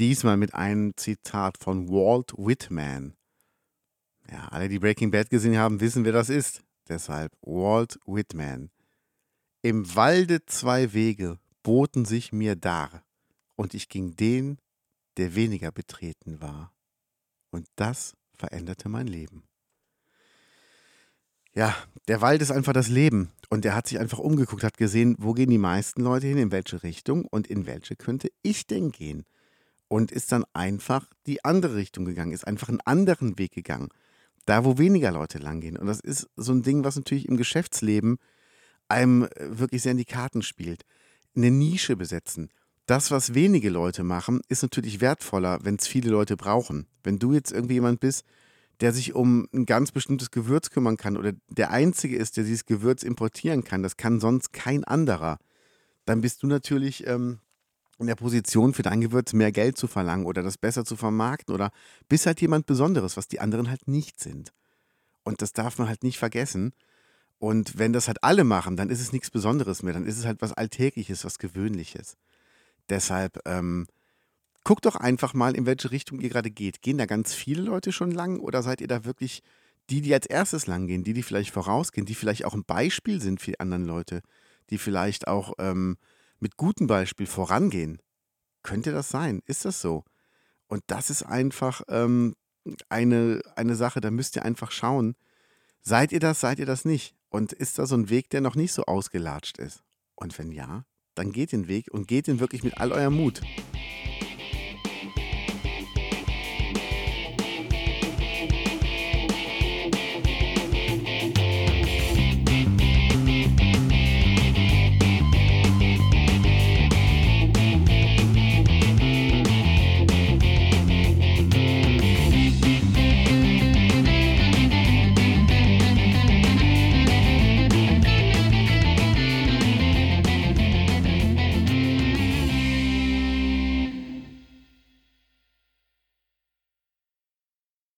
Diesmal mit einem Zitat von Walt Whitman. Ja, alle, die Breaking Bad gesehen haben, wissen, wer das ist. Deshalb Walt Whitman. Im Walde zwei Wege boten sich mir dar, und ich ging den, der weniger betreten war. Und das veränderte mein Leben. Ja, der Wald ist einfach das Leben. Und er hat sich einfach umgeguckt, hat gesehen, wo gehen die meisten Leute hin, in welche Richtung und in welche könnte ich denn gehen. Und ist dann einfach die andere Richtung gegangen, ist einfach einen anderen Weg gegangen. Da, wo weniger Leute langgehen. Und das ist so ein Ding, was natürlich im Geschäftsleben einem äh, wirklich sehr in die Karten spielt. Eine Nische besetzen. Das, was wenige Leute machen, ist natürlich wertvoller, wenn es viele Leute brauchen. Wenn du jetzt irgendwie jemand bist, der sich um ein ganz bestimmtes Gewürz kümmern kann oder der Einzige ist, der dieses Gewürz importieren kann, das kann sonst kein anderer, dann bist du natürlich ähm, in der Position für dein Gewürz mehr Geld zu verlangen oder das besser zu vermarkten oder bist halt jemand Besonderes, was die anderen halt nicht sind. Und das darf man halt nicht vergessen. Und wenn das halt alle machen, dann ist es nichts Besonderes mehr, dann ist es halt was Alltägliches, was Gewöhnliches. Deshalb, ähm, guckt doch einfach mal, in welche Richtung ihr gerade geht. Gehen da ganz viele Leute schon lang oder seid ihr da wirklich die, die als erstes lang gehen, die, die vielleicht vorausgehen, die vielleicht auch ein Beispiel sind für die anderen Leute, die vielleicht auch ähm, mit gutem Beispiel vorangehen? Könnte das sein? Ist das so? Und das ist einfach ähm, eine, eine Sache, da müsst ihr einfach schauen, seid ihr das, seid ihr das nicht? Und ist da so ein Weg, der noch nicht so ausgelatscht ist? Und wenn ja, dann geht den Weg und geht den wirklich mit all eurem Mut.